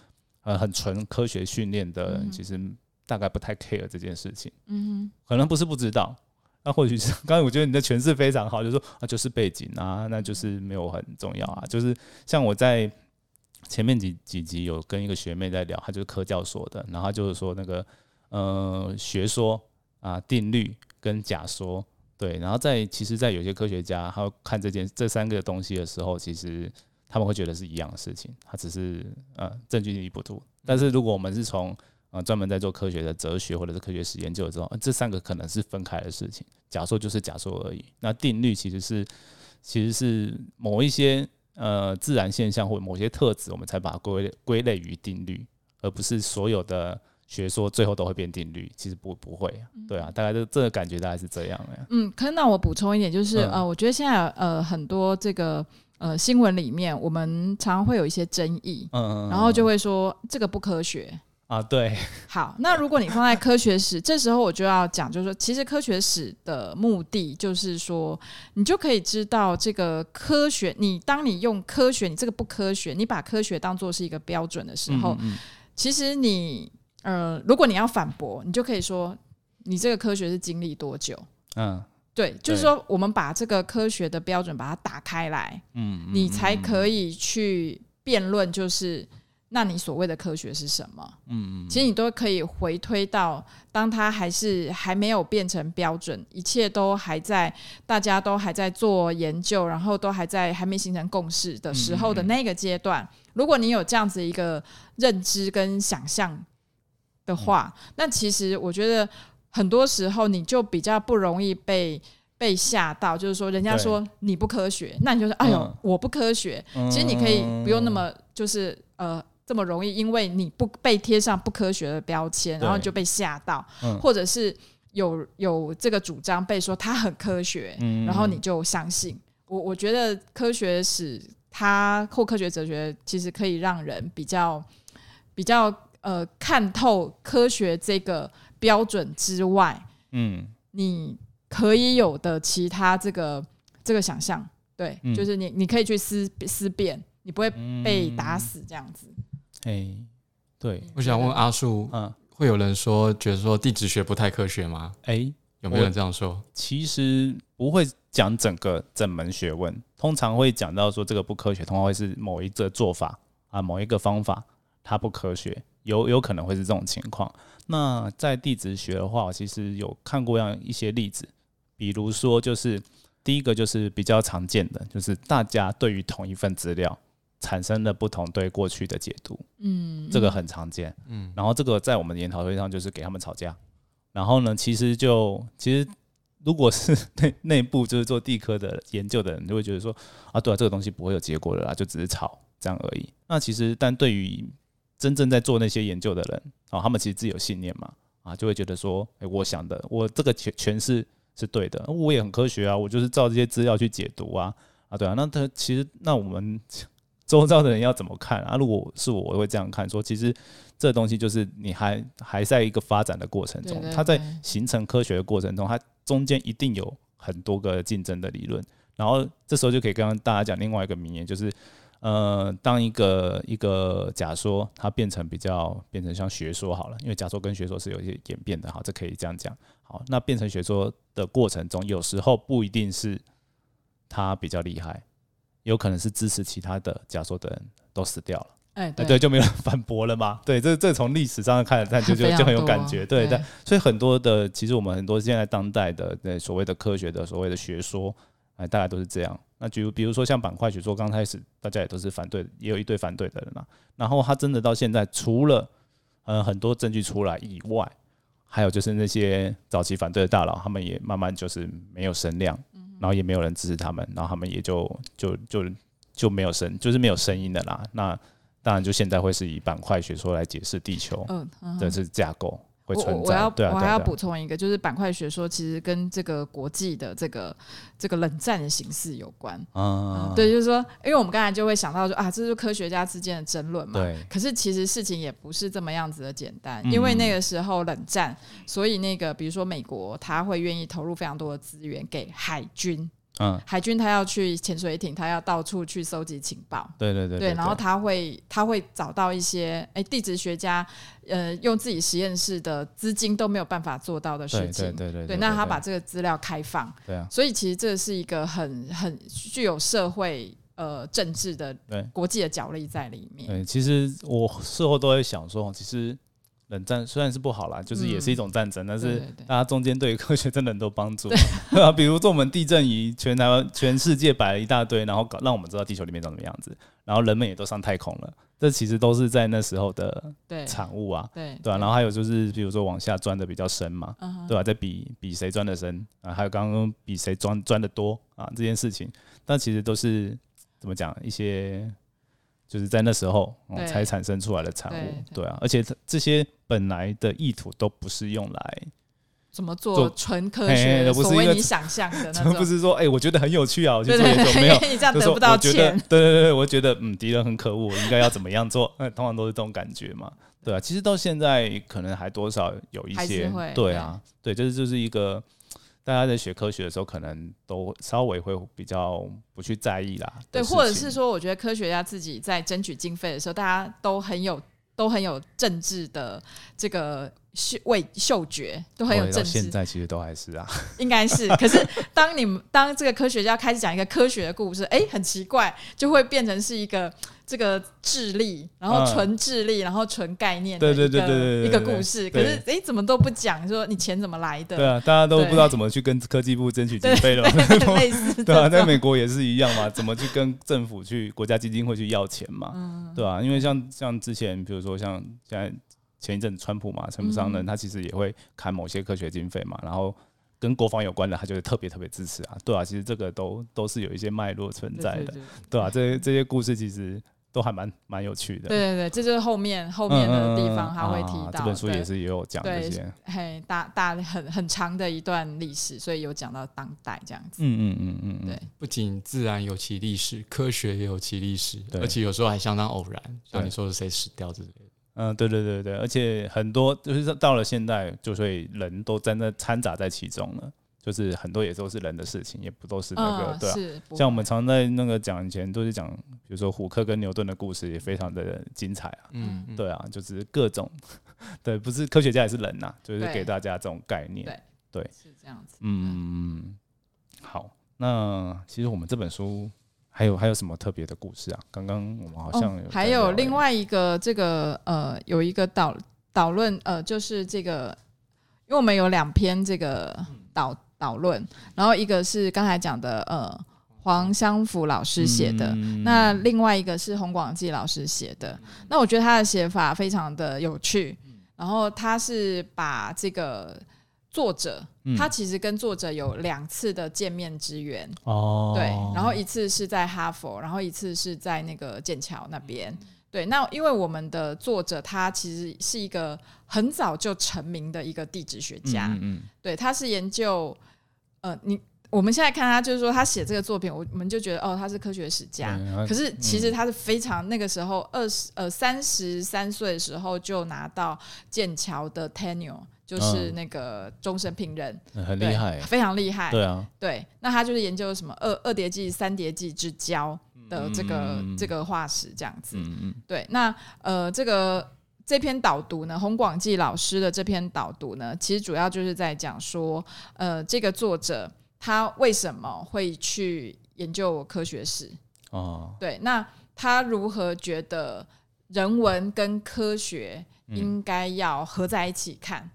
呃很纯科学训练的人，其实大概不太 care 这件事情。嗯哼，可能不是不知道，那或许是刚才我觉得你的诠释非常好，就是说啊就是背景啊，那就是没有很重要啊，就是像我在。前面几几集有跟一个学妹在聊，她就是科教所的，然后就是说那个呃学说啊定律跟假说，对，然后在其实，在有些科学家他看这件这三个东西的时候，其实他们会觉得是一样的事情，他只是呃证据力不足。但是如果我们是从啊，专门在做科学的哲学或者是科学史研究的时候，这三个可能是分开的事情。假说就是假说而已。那定律其实是其实是某一些呃自然现象或某些特质，我们才把它归归类于定律，而不是所有的学说最后都会变定律。其实不不会，对啊，大概这这个感觉大概是这样的。嗯，可那我补充一点，就是呃，我觉得现在呃很多这个。呃，新闻里面我们常常会有一些争议，嗯，然后就会说这个不科学啊。对，好，那如果你放在科学史，这时候我就要讲，就是说，其实科学史的目的就是说，你就可以知道这个科学。你当你用科学，你这个不科学，你把科学当做是一个标准的时候，其实你呃，如果你要反驳，你就可以说，你这个科学是经历多久？嗯。对，就是说，我们把这个科学的标准把它打开来，嗯，你才可以去辩论，就是那你所谓的科学是什么？嗯嗯，其实你都可以回推到，当它还是还没有变成标准，一切都还在，大家都还在做研究，然后都还在还没形成共识的时候的那个阶段，如果你有这样子一个认知跟想象的话，那其实我觉得。很多时候你就比较不容易被被吓到，就是说人家说你不科学，那你就说哎呦我不科学。其实你可以不用那么就是呃这么容易，因为你不被贴上不科学的标签，然后就被吓到，或者是有有这个主张被说它很科学，然后你就相信。我我觉得科学史它或科学哲学其实可以让人比较比较呃看透科学这个。标准之外，嗯，你可以有的其他这个这个想象，对，就是你你可以去思思辨，你不会被打死这样子。哎，对，我想问阿树，嗯，会有人说觉得说地质学不太科学吗？哎，有没有人这样说？其实不会讲整个整门学问，通常会讲到说这个不科学，通常会是某一个做法啊，某一个方法它不科学，有有可能会是这种情况。那在地质学的话，其实有看过样一些例子，比如说就是第一个就是比较常见的，就是大家对于同一份资料产生了不同对过去的解读，嗯，这个很常见，嗯，然后这个在我们的研讨会上就是给他们吵架，然后呢，其实就其实如果是内内部就是做地科的研究的人，就会觉得说啊，对啊，这个东西不会有结果的啦，就只是吵这样而已。那其实但对于真正在做那些研究的人啊，他们其实自己有信念嘛，啊，就会觉得说，哎，我想的，我这个诠诠释是对的，我也很科学啊，我就是照这些资料去解读啊，啊，对啊，那他其实那我们周遭的人要怎么看啊？如果是我，我会这样看，说其实这东西就是你还还在一个发展的过程中，它在形成科学的过程中，它中间一定有很多个竞争的理论，然后这时候就可以跟大家讲另外一个名言，就是。呃，当一个一个假说它变成比较变成像学说好了，因为假说跟学说是有一些演变的，哈，这可以这样讲。好，那变成学说的过程中，有时候不一定是它比较厉害，有可能是支持其他的假说的人都死掉了。哎，对，就没有人反驳了嘛。对，这这从历史上看，看就就就很有感觉。对，但所以很多的，其实我们很多现在当代的那所谓的科学的所谓的学说，哎，大概都是这样。那比如，比如说像板块学说，刚开始大家也都是反对，也有一堆反对的人嘛。然后他真的到现在，除了呃很多证据出来以外，还有就是那些早期反对的大佬，他们也慢慢就是没有声量，然后也没有人支持他们，然后他们也就就就就没有声，就是没有声音的啦。那当然，就现在会是以板块学说来解释地球的这架构。我我要我还要补充一个，就是板块学说其实跟这个国际的这个这个冷战的形式有关嗯。对，就是说，因为我们刚才就会想到说啊，这是科学家之间的争论嘛。对。可是其实事情也不是这么样子的简单，因为那个时候冷战，所以那个比如说美国，他会愿意投入非常多的资源给海军。嗯，海军他要去潜水艇，他要到处去搜集情报。对对对，对，然后他会他会找到一些哎地质学家，呃，用自己实验室的资金都没有办法做到的事情。对对对，对，那他把这个资料开放。对啊，所以其实这是一个很很具有社会呃政治的对国际的角力在里面。对，其实我事后都会想说，其实。冷战虽然是不好啦，就是也是一种战争，但是大家中间对科学真的很多帮助，对吧？比如说我们地震仪，全台湾、全世界摆了一大堆，然后搞让我们知道地球里面长什么样子，然后人们也都上太空了，这其实都是在那时候的产物啊，对对啊。然后还有就是，比如说往下钻的比较深嘛，对吧？在比比谁钻的深啊，还有刚刚比谁钻钻的多啊，这件事情，但其实都是怎么讲一些，就是在那时候才产生出来的产物，对啊。而且这些本来的意图都不是用来。怎么做纯科学？所谓你想象的那 种，不是说哎，我觉得很有趣啊，我就没有，你这样得不到钱。对对对，我觉得嗯，敌人很可恶，我应该要怎么样做？通常都是这种感觉嘛，对啊。其实到现在可能还多少有一些，对啊，对，就是就是一个大家在学科学的时候，可能都稍微会比较不去在意啦。对，或者是说，我觉得科学家自己在争取经费的时候，大家都很有都很有政治的这个。嗅味嗅觉都很有政治，现在其实都还是啊，应该是。可是当你们当这个科学家开始讲一个科学的故事，哎，很奇怪，就会变成是一个这个智力，然后纯智力，然后纯概念的一个一个故事。可是哎，怎么都不讲说你钱怎么来的？对啊，大家都不知道怎么去跟科技部争取 经费了。类似对啊，在美国也是一样嘛，怎么去跟政府去国家基金会去要钱嘛？对吧？因为像像之前，比如说像现在。前一阵子，川普嘛，陈不上任，他其实也会砍某些科学经费嘛，然后跟国防有关的，他就会特别特别支持啊，对啊，其实这个都都是有一些脉络存在的，对啊，这这些故事其实都还蛮蛮有趣的。对对对，这就是后面后面的地方他会提到，这本书也是也有讲这些，嘿，大大很很长的一段历史，所以有讲到当代这样子。嗯嗯嗯嗯，对，不仅自然有其历史，科学也有其历史，而且有时候还相当偶然，像你说的谁死掉之类的。嗯，对对对对，而且很多就是到了现代，就所以人都真的掺杂在其中了，就是很多也都是人的事情，也不都是那个对啊。像我们常在那个讲以前都是讲，比如说虎克跟牛顿的故事，也非常的精彩啊。嗯，对啊，就是各种 对，不是科学家也是人呐，就是给大家这种概念。对，是这样子。嗯，好，那其实我们这本书。还有还有什么特别的故事啊？刚刚我们好像有还有另外一个这个呃，有一个导导论呃，就是这个，因为我们有两篇这个导导论，然后一个是刚才讲的呃黄湘福老师写的，那另外一个是洪广济老师写的。那我觉得他的写法非常的有趣，然后他是把这个。作者他其实跟作者有两次的见面之缘。哦，对，然后一次是在哈佛，然后一次是在那个剑桥那边。对，那因为我们的作者他其实是一个很早就成名的一个地质学家，嗯，对，他是研究呃，你我们现在看他就是说他写这个作品，我们就觉得哦，他是科学史家，可是其实他是非常那个时候二十呃三十三岁的时候就拿到剑桥的 tenure。就是那个终身聘任，很厉害，非常厉害。对啊，对，那他就是研究什么二二叠纪、三叠纪之交的这个这个化石这样子。嗯嗯。对，那呃，这个这篇导读呢，洪广济老师的这篇导读呢，其实主要就是在讲说，呃，这个作者他为什么会去研究科学史？哦，对，那他如何觉得人文跟科学应该要合在一起看？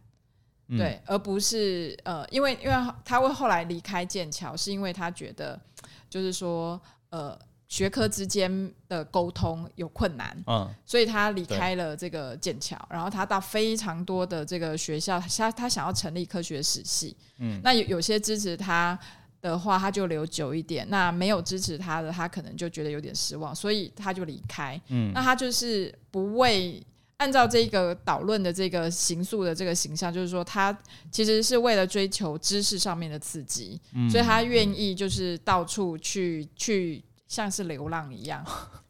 对，而不是呃，因为因为他会后来离开剑桥，是因为他觉得就是说呃，学科之间的沟通有困难，嗯，所以他离开了这个剑桥，然后他到非常多的这个学校，他他想要成立科学史系，嗯，那有有些支持他的话，他就留久一点；那没有支持他的，他可能就觉得有点失望，所以他就离开，嗯，那他就是不为。按照这个导论的这个形塑的这个形象，就是说他其实是为了追求知识上面的刺激，所以他愿意就是到处去去像是流浪一样。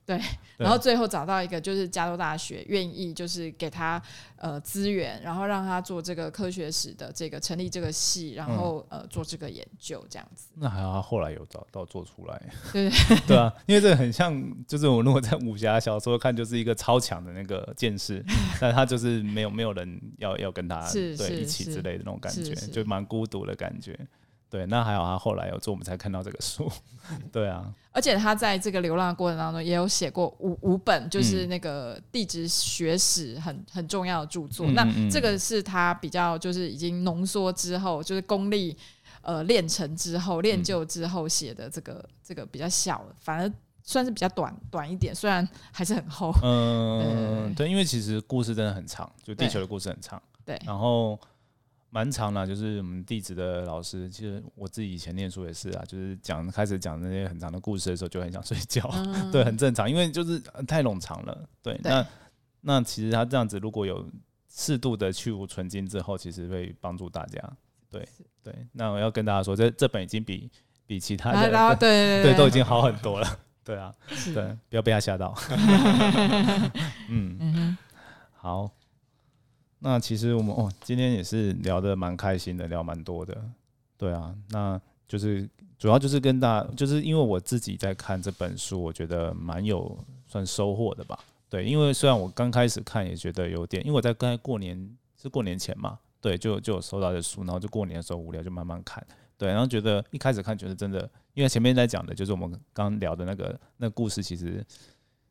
对，然后最后找到一个就是加州大学愿意就是给他呃资源，然后让他做这个科学史的这个成立这个系，然后呃做这个研究这样子。那还好，他后来有找到做出来。对对啊，因为这个很像，就是我如果在武侠小说看，就是一个超强的那个剑士，但他就是没有没有人要要跟他对一起之类的那种感觉，就蛮孤独的感觉。对，那还好，他后来有做，我们才看到这个书。对啊，而且他在这个流浪的过程当中，也有写过五五本，就是那个地质学史很很重要的著作。那这个是他比较就是已经浓缩之后，就是功力呃练成之后、练就之后写的这个这个比较小，反而算是比较短短一点，虽然还是很厚。嗯，对，因为其实故事真的很长，就地球的故事很长。对，然后蛮长的，就是我们地质的老师，其实我自己以前念书也是啊，就是讲开始讲那些很长的故事的时候，就很想睡觉。对，很正常，因为就是太冗长了。对，那那其实他这样子，如果有适度的去无存精之后，其实会帮助大家。对对，那我要跟大家说，这这本已经比比其他的对对 都已经好很多了。对啊，对，不要被他吓到。嗯，好。那其实我们哦，今天也是聊得蛮开心的，聊蛮多的。对啊，那就是主要就是跟大，就是因为我自己在看这本书，我觉得蛮有算收获的吧。对，因为虽然我刚开始看也觉得有点，因为我在刚才过年是过年前嘛，对，就就有收到这书，然后就过年的时候无聊就慢慢看。对，然后觉得一开始看觉得真的，因为前面在讲的就是我们刚聊的那个那故事，其实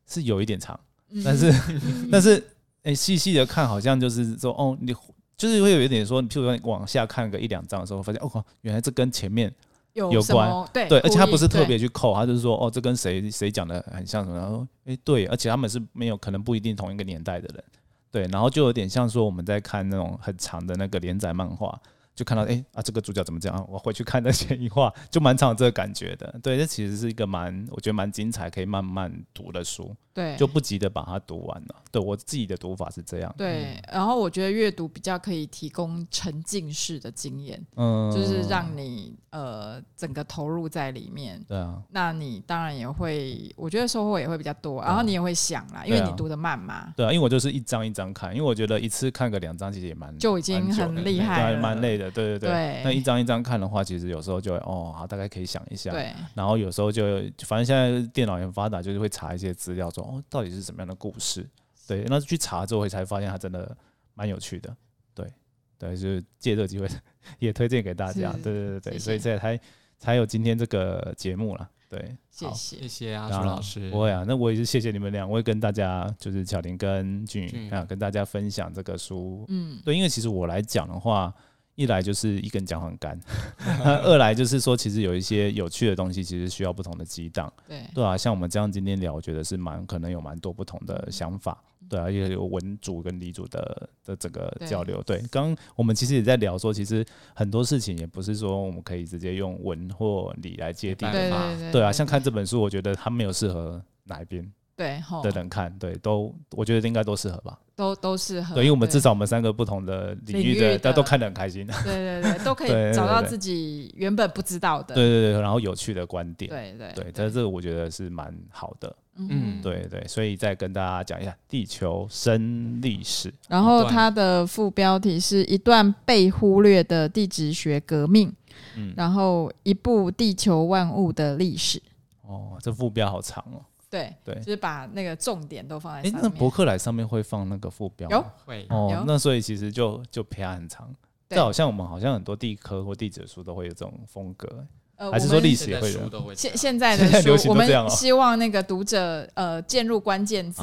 是有一点长，但是 但是哎，细细的看好像就是说哦，你就是会有一点说，譬如说往下看个一两章的时候，发现哦，原来这跟前面有关，对对，而且他不是特别去扣，他就是说哦，这跟谁谁讲的很像什么，然后哎对，而且他们是没有可能不一定同一个年代的人，对，然后就有点像说我们在看那种很长的那个连载漫画。就看到哎啊，这个主角怎么这样？我回去看那些一画，就蛮常有这个感觉的。对，这其实是一个蛮，我觉得蛮精彩，可以慢慢读的书。对，就不急的把它读完了。对我自己的读法是这样。对，然后我觉得阅读比较可以提供沉浸式的经验，嗯，就是让你呃整个投入在里面。对啊，那你当然也会，我觉得收获也会比较多。然后你也会想啦，因为你读的慢嘛。对啊，因为我就是一张一张看，因为我觉得一次看个两张其实也蛮就已经很厉害，蛮累的。对对对。那一张一张看的话，其实有时候就哦，好，大概可以想一下。对。然后有时候就反正现在电脑也很发达，就是会查一些资料，说哦，到底是什么样的故事？对，那去查之后才发现它真的蛮有趣的。对，对，就是借这个机会 也推荐给大家。对对对对，所以这才才有今天这个节目了。对，谢谢谢谢阿朱老师。不会啊，那我也是谢谢你们两位跟大家，就是巧玲跟俊宇啊，跟大家分享这个书。嗯，对，因为其实我来讲的话。一来就是一根脚很干，二来就是说，其实有一些有趣的东西，其实需要不同的激荡。对对啊，像我们这样今天聊，我觉得是蛮可能有蛮多不同的想法。对啊，也有文主跟理主的的整个交流。对，刚我们其实也在聊说，其实很多事情也不是说我们可以直接用文或理来界定的嘛。对啊，像看这本书，我觉得它没有适合哪一边。对，的人看，对，都我觉得应该都适合吧，都都适合。对，因为我们至少我们三个不同的领域的，大家都看得很开心。对对对，都可以 找到自己原本不知道的。对对对，然后有趣的观点。对对对，但这个我觉得是蛮好的。嗯，对对，所以再跟大家讲一下地球生历史。然后它的副标题是一段被忽略的地质学革命。嗯，然后一部地球万物的历史。哦，这副标好长哦。对对，就是把那个重点都放在。哎，那博客来上面会放那个副标？有会哦。那所以其实就就偏很长。这好像我们好像很多地科或地质书都会有这种风格。还是说历史也会有？现现在的书，我们希望那个读者呃，键入关键字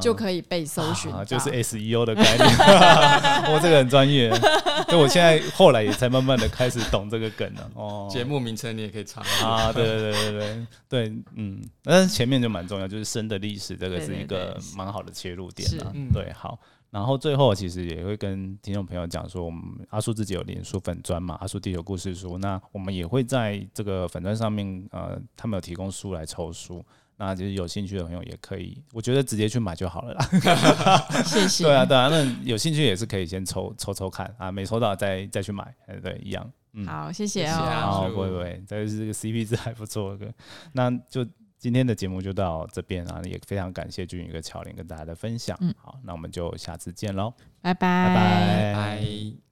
就可以被搜寻，就是 SEO 的概念。我这个很专业，就我现在后来也才慢慢的开始懂这个梗了。哦，节目名称你也可以查啊。对对对对对对，嗯，但是前面就蛮重要，就是生的历史，这个是一个蛮好的切入点啊。对，好。然后最后其实也会跟听众朋友讲说，我们阿叔自己有脸书粉砖嘛，阿叔地球故事书，那我们也会在这个粉砖上面，呃，他们有提供书来抽书，那就是有兴趣的朋友也可以，我觉得直接去买就好了啦。谢谢。对啊，对啊，那有兴趣也是可以先抽抽抽看啊，没抽到再再去买，对，一样。嗯，好，谢谢啊。好，不会不会，这个是个 CP 值还不错的，那就。今天的节目就到这边啊，也非常感谢俊宇跟巧玲跟大家的分享。嗯，好，那我们就下次见喽，拜拜拜拜。